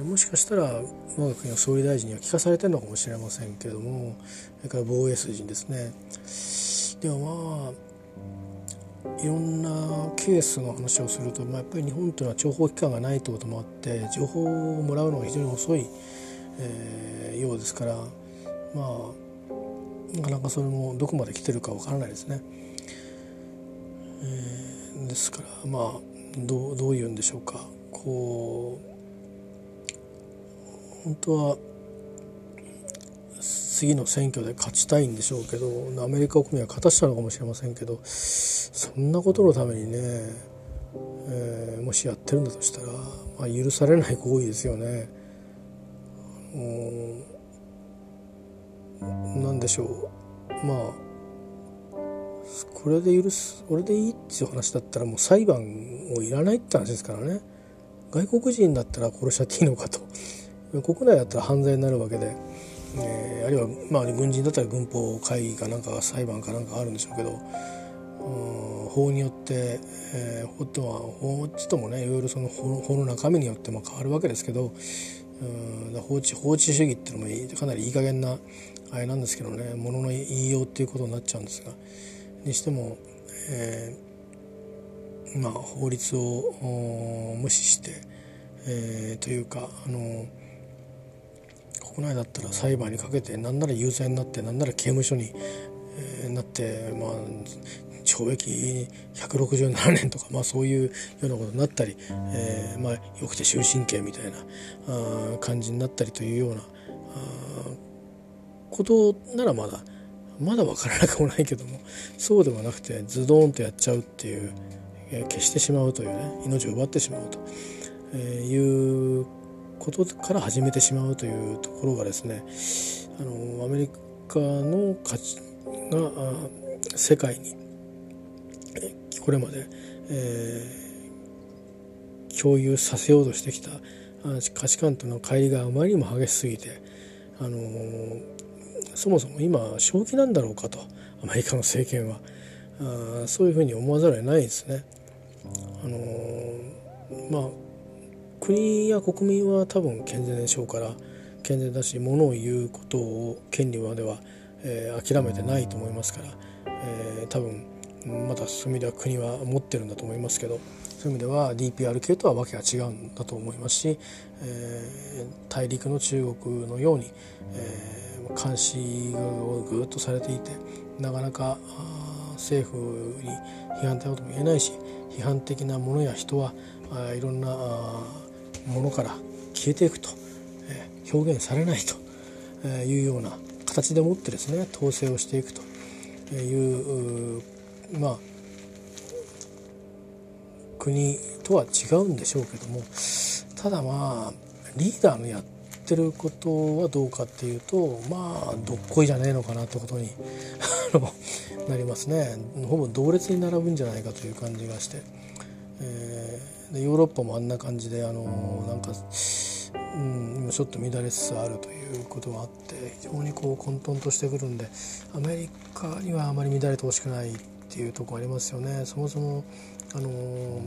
もしかしたら我が国の総理大臣には聞かされてるのかもしれませんけどもそれから防衛筋ですねでもまあいろんなケースの話をすると、まあ、やっぱり日本というのは情報機関がないということもあって情報をもらうのが非常に遅い、えー、ようですからまあなかなかそれもどこまで来てるかわからないですね。えー、ですからまあどうどういうんでしょうかこう本当は次の選挙で勝ちたいんでしょうけどアメリカ国民は勝たしたのかもしれませんけどそんなことのためにね、えー、もしやってるんだとしたら、まあ、許されない行為ですよね。何でしょうまあこれで許すこれでいいっていう話だったらもう裁判をいらないって話ですからね。外国人だったら殺しちゃっていいのかと。国内だったら犯罪になるわけで。えー、あるいは、まあ、軍人だったら軍法会議かなんか裁判かなんかあるんでしょうけど。法によって、えー、法とは法っつともねいろいろその法の中身によっても変わるわけですけど。うん法治法治主義っていうのもかなりいい加減なあれなんですけどね。ものの言いようっていうことになっちゃうんですが。にしても、えー、まあ法律を無視して、えー、というかあの国内だったら裁判にかけて何なら有罪になって何なら刑務所に、えー、なって、まあ、懲役167年とか、まあ、そういうようなことになったり、えーまあ、よくて終身刑みたいなあ感じになったりというようなことならまだまだ分からなくもないけどもそうではなくてズドンとやっちゃうっていう、消してしまうというね命を奪ってしまうと、え、いうことから始めてしまうというところがですねあのアメリカの価値が世界にこれまで、えー、共有させようとしてきた価値観との乖離があまりにも激しすぎて、あのそもそも今正気なんだろうかとアメリカの政権はあそういうふうに思わざるを得ないですね。あのー、まあ国や国民は多分健全でしょうから健全だしものを言うことを権利までは、えー、諦めてないと思いますから、えー、多分まだそういう意味では国は持ってるんだと思いますけどそういう意味では DPR 系とはわけが違うんだと思いますし、えー、大陸の中国のように、えー、監視をぐっとされていてなかなか政府に批判的なことも言えないし批判的なものや人はいろんなものから消えていくと、えー、表現されないというような形でもってですね統制をしていくというまあ国とは違うんでしょうけどもただまあリーダーのやっててることはどうかっていうとまあどっこいじゃねえのかなってことになりますね。ほぼ同列に並ぶんじゃないかという感じがして、えー、でヨーロッパもあんな感じであのなんか、うん、ちょっと乱れつつあるということがあって非常にこう混沌としてくるんでアメリカにはあまり乱れてほしくないっていうとこありますよね。そもそもあの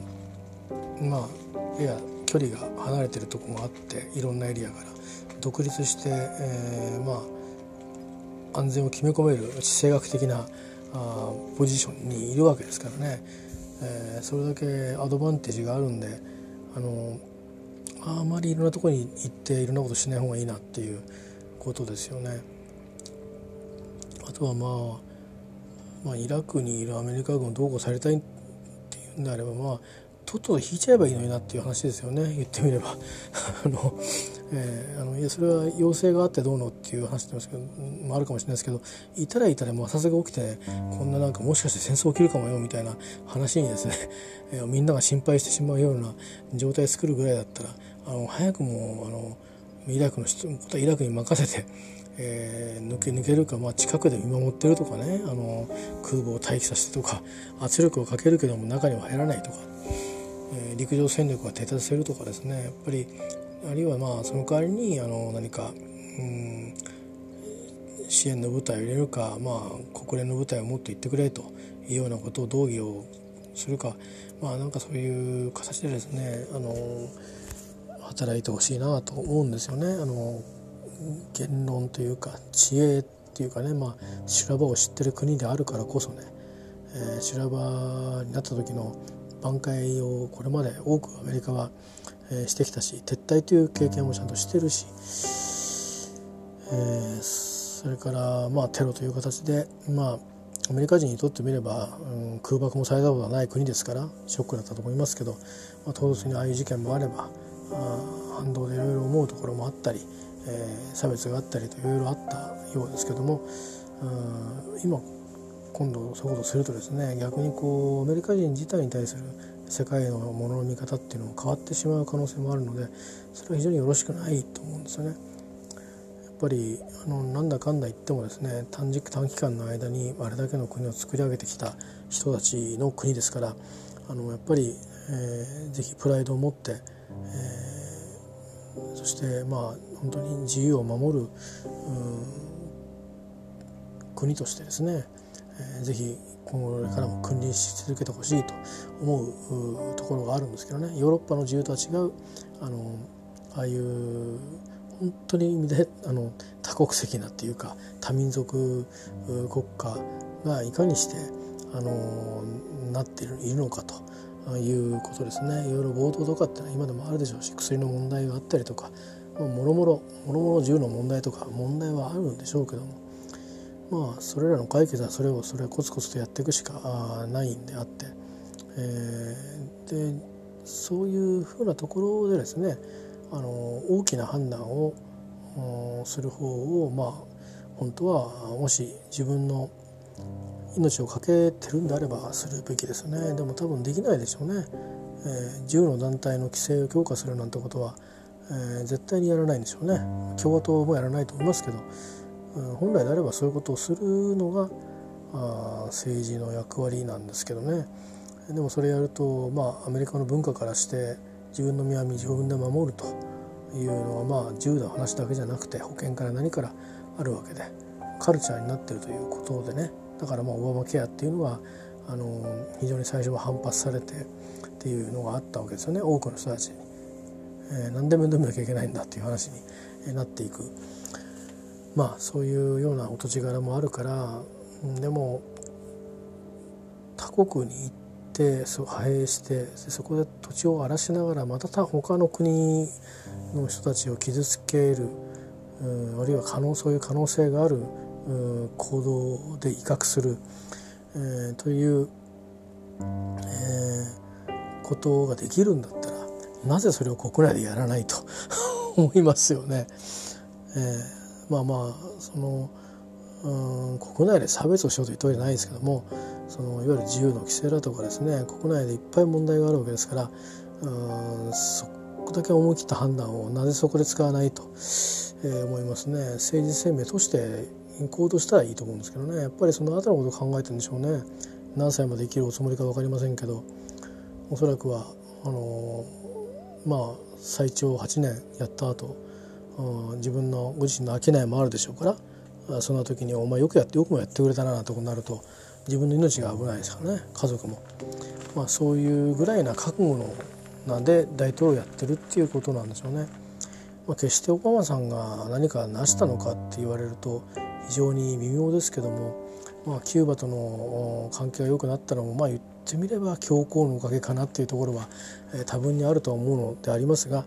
まあやや距離が離れてるとこもあっていろんなエリアから。独立して、えー、まあ安全を決め込める地政学的なあポジションにいるわけですからね、えー、それだけアドバンテージがあるんであのあまりいろんなとこに行っていろんなことしない方がいいなっていうことですよね。あとはまあまあ、イラクにいるアメリカ軍をどうこうされたいっていうんであればまあとっとと引いちゃえばいいのになっていう話ですよね。言ってみれば。あの、えー、あのいやそれは要請があってどうのっていう話ってますけど、もあるかもしれないですけどいたらいたら摩擦が起きて、こんななんかもしかして戦争起きるかもよみたいな話にですね、えー、みんなが心配してしまうような状態作るぐらいだったらあの早くもあのイラクの人イラクに任せてえー、抜け抜けるか、まあ、近くで見守ってるとかねあの空母を待機させてとか圧力をかけるけども中には入らないとか、え、陸上戦力が停滞させるとかですねやっぱりあるいはまあその代わりにあの何か、うん、支援の部隊を入れるか、まあ、国連の部隊をもっと言ってくれというようなことを動議をするかまあなんかそういう形でですねあの働いてほしいなと思うんですよね。あの言論というか知恵っていうかね、まあ、修羅場を知ってる国であるからこそね、えー、修羅場になった時の挽回をこれまで多くアメリカは、え、してきたし撤退という経験もちゃんとしてるし、え、それから、まあ、テロという形で、まあ、アメリカ人にとってみれば、うん、空爆もされたことはない国ですからショックだったと思いますけど、まあ、唐突にああいう事件もあればあ反動でいろいろ思うところもあったり、えー、差別があったりといろいろあったようですけども今今度そういうことをするとですね逆にこうアメリカ人自体に対する世界のものの見方っていうのも変わってしまう可能性もあるのでそれは非常によろしくないと思うんですよね。やっぱりあのなんだかんだ言ってもですね短時短期間の間にあれだけの国を作り上げてきた人たちの国ですからあのやっぱり、えー、ぜひプライドを持って、えー、そしてまあ本当に自由を守る国としてですね、えー、ぜひ今後からも君臨し続けてほしいと思うところがあるんですけどね。ヨーロッパの自由とは違うあのああいう本当に意味であの多国籍なっていうか多民族国家がいかにしてあのなっているいるのかということですね。いろいろ暴動とかってのは今でもあるでしょうし薬の問題があったりとかもろもろもろもろ銃の問題とか問題はあるんでしょうけどもまあそれらの解決はそれをそれコツコツとやっていくしかないんであって、えー、でそういうふうなところでですねあの大きな判断をする方をまあ本当はもし自分の命を懸けてるんであればするべきですね。でも多分できないでしょうね、えー、銃の団体の規制を強化するなんてことはえー、絶対にやらないんでしょうね。共和党もやらないと思いますけど、本来であればそういうことをするのが政治の役割なんですけどね。でもそれやると、まあ、アメリカの文化からして自分の身は自分で守るというのはまあ銃の話だけじゃなくて保険から何からあるわけでカルチャーになってるということでね。だからまあオバマケアっていうのはあの非常に最初は反発されてっていうのがあったわけですよね。多くの人たちに、え、何でも読めなきゃいけないんだっていう話になっていく。まあそういうようなお土地柄もあるからでも他国に行ってそ派兵してそこで土地を荒らしながらまた他の国の人たちを傷つけるあるいは可能そういう可能性がある行動で威嚇する、えー、という、えー、ことができるんだったらなぜそれを国内でやらないと思いますよね。えー、まあまあそのうん国内で差別をしようと言ったわけじゃないですけどもそのいわゆる自由の規制だとかですね国内でいっぱい問題があるわけですからうんそこだけ思い切った判断をなぜそこで使わないと、えー、思いますね。政治生命として行動したらいいと思うんですけどね。やっぱりその後のことを考えてるんでしょうね。何歳まで生きるおつもりか分かりませんけど。おそらくはあの、まあ最長8年やった後自分のご自身の商いもあるでしょうからそんな時に「お前よくやってよくもやってくれたな」なんてことになると自分の命が危ないですからね家族も、まあ、そういうぐらいな覚悟のなんで大統領やってるっていうことなんでしょうね。まあ、決してオバマさんが何か成したのかって言われると非常に微妙ですけども、まあ、キューバとの関係が良くなったのもまあ言ってみれば教皇のおかげかなっていうところは、えー、多分にあるとは思うのでありますが、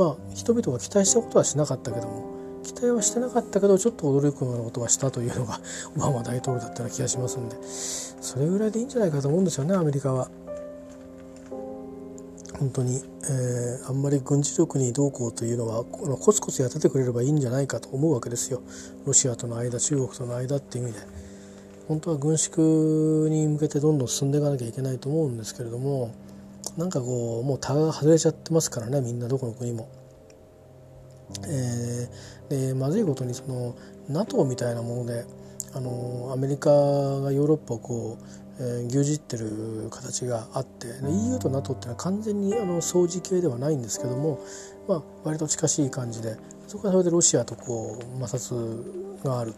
まあ、人々が期待したことはしなかったけども期待はしてなかったけどちょっと驚くようなことはしたというのが オバマ大統領だったような気がしますんでそれぐらいでいいんじゃないかと思うんですよねアメリカは。本当に、えー、あんまり軍事力にどうこうというのはこのコツコツやっててくれればいいんじゃないかと思うわけですよロシアとの間中国との間っていう意味で本当は軍縮に向けてどんどん進んでいかなきゃいけないと思うんですけれどもなんかこうもうタガが外れちゃってますからねみんなどこの国も。えー、でまずいことにその NATO みたいなものであのアメリカがヨーロッパをこうえー、牛耳ってる形があって EU と NATO っていうのは完全にあの相似系ではないんですけども、まあ、割と近しい感じでそこはそれでロシアとこう摩擦がある。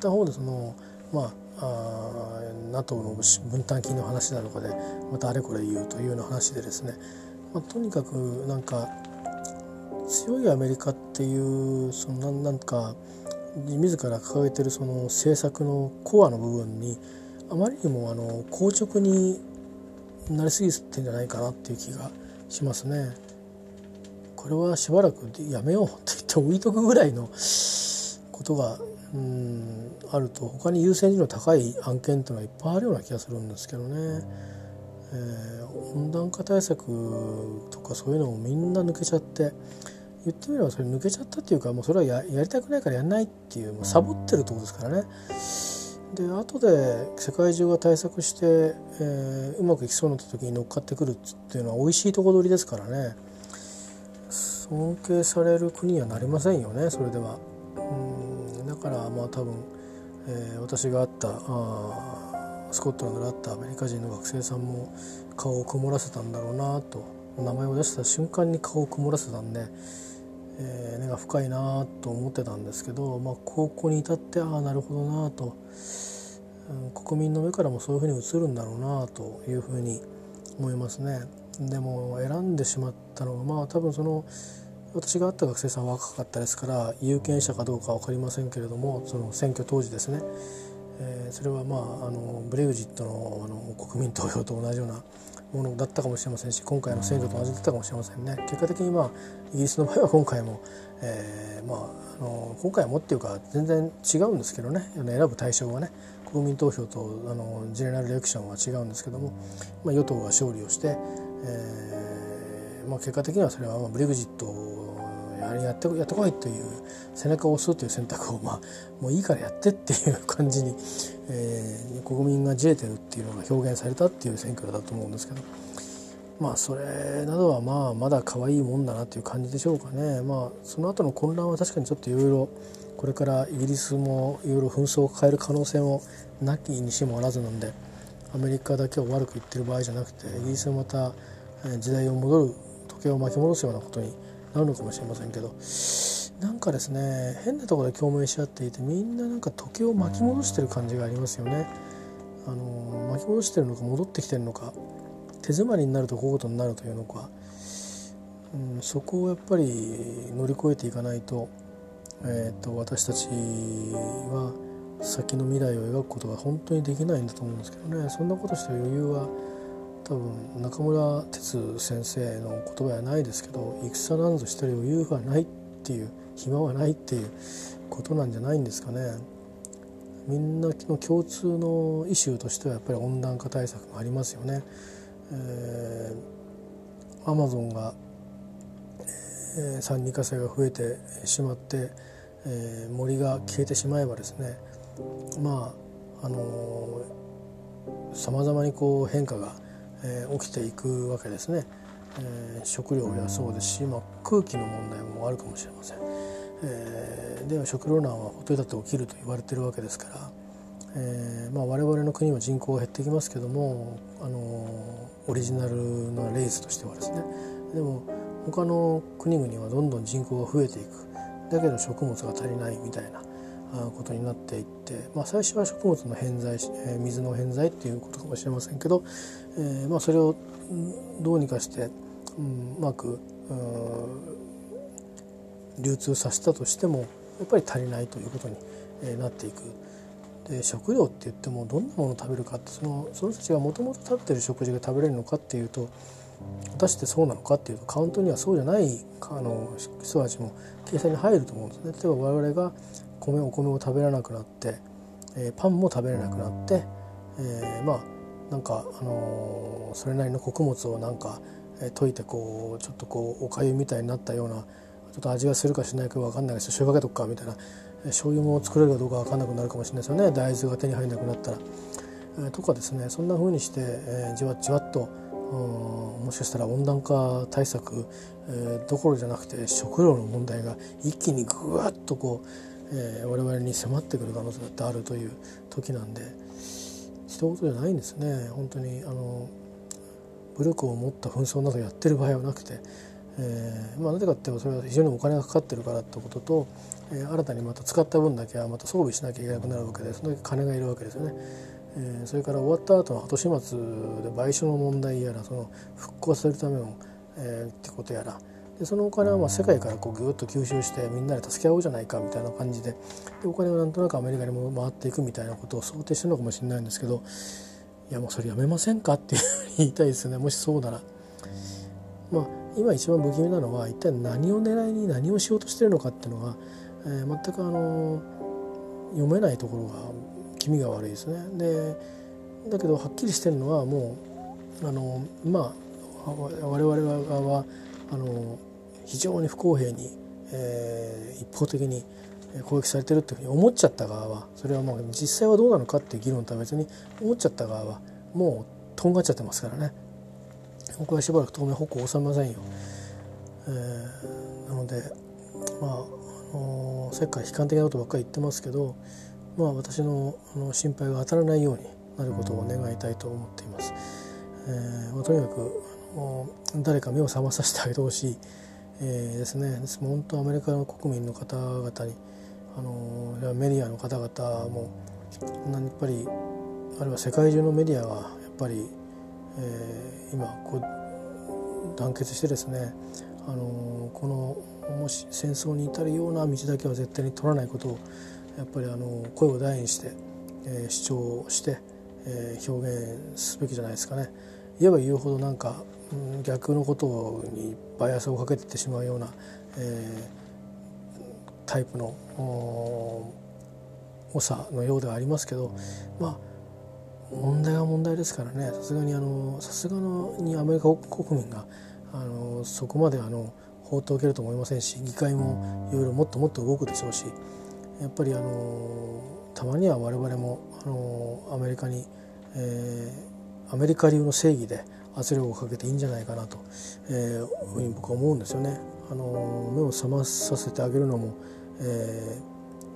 他方でそのまああ NATO の分担金の話だとかでまたあれこれ言うというような話でですね、まあ、とにかくなんか強いアメリカっていうそのなんか自ら掲げてるその政策のコアの部分にあまりにもあの硬直になりすぎてんじゃないかなっていう気がしますね。これはしばらくやめようって言って置いとくぐらいのことがうんあると他に優先順位の高い案件っていうのはいっぱいあるような気がするんですけどね。えー、温暖化対策とかそういうのもみんな抜けちゃって言ってみればそれ抜けちゃったっていうかもうそれはややりたくないからやんないっていうもうサボってるってこですからね。で後で世界中が対策して、えー、うまくいきそうになった時に乗っかってくるっていうのは美味しいとこ取りですからね尊敬される国にはなりませんよねそれでは。うんだからまあ多分、えー、私が会ったあスコットランドで会ったアメリカ人の学生さんも顔を曇らせたんだろうなと名前を出した瞬間に顔を曇らせたんで。えー、根が深いなと思ってたんですけど、まあ、高校に至ってああなるほどなと、うん、国民の目からもそういうふうに映るんだろうなというふうに思いますね。でも選んでしまったのはまあ多分その私が会った学生さんは若かったですから有権者かどうか分かりませんけれどもその選挙当時ですね、えー、それはまああのブレグジットのあの国民投票と同じようなものだったかもしれませんし今回の選挙と同じだったかもしれませんね。結果的にまあイギリスの場合は今回も、えー、まああの今回もっていうか全然違うんですけどね。選ぶ対象はね国民投票とあのジェネラルレクションは違うんですけども、まあ、与党が勝利をして、えーまあ、結果的にはそれはブレグジットややってやってこいという背中を押すという選択を、まあ、もういいからやってっていう感じに、えー、国民がじれてるっていうのが表現されたっていう選挙だと思うんですけど。まあそれなどはまあまだ可愛いもんだなという感じでしょうかね。まあその後の混乱は確かにちょっといろいろこれからイギリスもいろいろ紛争を抱える可能性もなきにしもあらずなんでアメリカだけを悪く言ってる場合じゃなくてイギリスもまた時代を戻る時計を巻き戻すようなことになるのかもしれませんけど。なんかですね変なところで共鳴し合っていてみんななんか時を巻き戻してる感じがありますよね。あの巻き戻してるのか戻ってきてるのか手詰まりになるとこういうことになるというのか、うん、そこをやっぱり乗り越えていかないと,、えーと、私たちは先の未来を描くことが本当にできないんだと思うんですけどね。そんなことしてる余裕は多分中村哲先生の言葉はないですけど戦なんぞしてる余裕がないっていう暇はないっていうことなんじゃないんですかね。みんなの共通のイシューとしてはやっぱり温暖化対策もありますよね。えー、アマゾンが、えー、三二火星が増えてしまって、えー、森が消えてしまえばですねまああのさまざまにこう変化が、えー、起きていくわけですね。えー、食料やそうですし、まあ、空気の問題もあるかもしれません。えー、では食糧難はほといたって起きると言われてるわけですから、えーまあ、我々の国は人口が減ってきますけどもあのオリジナルのレースとしてはですねでも他の国々はどんどん人口が増えていくだけど食物が足りないみたいなことになっていって、まあ、最初は食物の偏在、えー、水の偏在っていうことかもしれませんけど、えーまあ、それをどうにかして、うん、うまく流通させたとしてもやっぱり足りないということになっていく。で食料って言ってもどんなものを食べるかってそのその人たちがもともと食べてる食事が食べれるのかっていうと果たしてそうなのかっていうとカウントにはそうじゃないあの人たちも計算に入ると思うんですね。例えば我々が米お米を食べられなくなって、えー、パンも食べれなくなって、えー、まあなんか、あの、それなりの穀物をなんか、えー、溶いてこうちょっとこうおかゆみたいになったようなちょっと味がするかしないか分かんないけど醤油かけとくかみたいな醤油も作れるかどうか分かんなくなるかもしれないですよね。大豆が手に入らなくなったら。えー、とかですね。そんな風にして、えー、じわじわっともしかしたら温暖化対策、えー、どころじゃなくて食料の問題が一気にぐわっとこう、えー、我々に迫ってくる可能性だってあるという時なんで一言じゃないんですね本当にあの武力を持った紛争などやってる場合はなくてえーまあ、なぜかっていうとそれは非常にお金がかかってるからってことと、えー、新たにまた使った分だけはまた装備しなきゃいけなくなるわけでその時金がいるわけですよね。えー、それから終わった後の後始末で賠償の問題やらその復興するための、えー、ってことやらでそのお金はまあ世界からこうぐっと吸収してみんなで助け合おうじゃないかみたいな感じででお金がなんとなくアメリカにも回っていくみたいなことを想定してるのかもしれないんですけどいやもうそれやめませんかっていうふうに言いたいですよねもしそうなら。まあ今一番不気味なのは一体何を狙いに何をしようとしてるのかっていうのが、えー、全くあの読めないところが気味が悪いですね。でだけどはっきりしてるのはもうあのまあ我々側はあの非常に不公平に、えー、一方的に攻撃されてるっていうふうに思っちゃった側はそれはもう実際はどうなのかっていう議論とは別に思っちゃった側はもうとんがっちゃってますからね。僕はしばらく当面矛を収めませんよ。えー、なのでまあ、あの世界悲観的なことばっかり言ってますけど、まあ、私のあの心配が当たらないようになることを願いたいと思っています。えーまあ、とにかく誰か目を覚まさせてあげてほしい、えー、ですね本当アメリカの国民の方々にあのメディアの方々もやっぱりあるいは世界中のメディアがやっぱりえー、今こう団結してですね、あのこのもし戦争に至るような道だけは絶対に取らないことをやっぱりあの声を大にして、えー、主張して、えー、表現すべきじゃないですかね。言えば言うほどなんか、うん、逆のことにバイアスをかけててしまうような、えー、タイプの長のようではありますけどまあ問題は問題ですからね。さすがにあのさすがにアメリカ国民があのそこまであの放っておけると思いませんし議会もいろいろもっともっと動くでしょうしやっぱりあのたまには我々もあのアメリカに、えー、アメリカ流の正義で圧力をかけていいんじゃないかなと、えー、ふうに僕は思うんですよね。あの目を覚まさせてあげるのも、え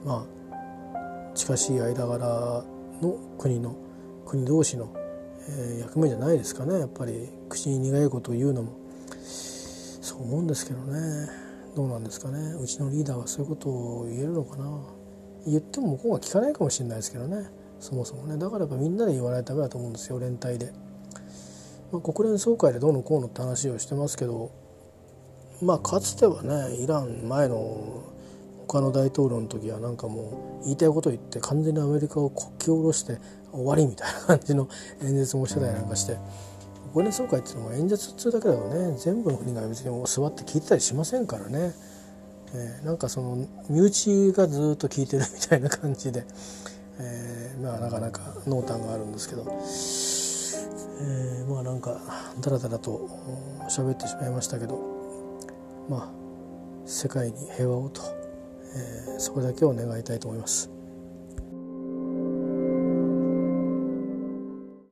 ー、まあ近しい間柄の国の国同士の、えー、役目じゃないですかね。やっぱり口に苦いことを言うのも。そう思うんですけどね。どうなんですかね。うちのリーダーはそういうことを言えるのかな。言っても向こうが聞かないかもしれないですけどね。そもそもね。だからやっぱみんなで言わないとダメだと思うんですよ連帯で、まあ、国連総会でどうのこうのって話をしてますけどまあかつてはねイラン前の他の大統領の時はなんかもう言いたいこと言って完全にアメリカを国旗下ろして終わりみたいな感じの演説もしてたりなんかして国連総会っていうのは演説通だけだとね全部の国が別に座って聞いてたりしませんからね、えー、なんかその身内がずっと聞いてるみたいな感じで、えー、まあなかなか濃淡があるんですけど、えー、まあなんかだらだらと喋ってしまいましたけどまあ世界に平和をと。えー、そこだけを願いたいと思います。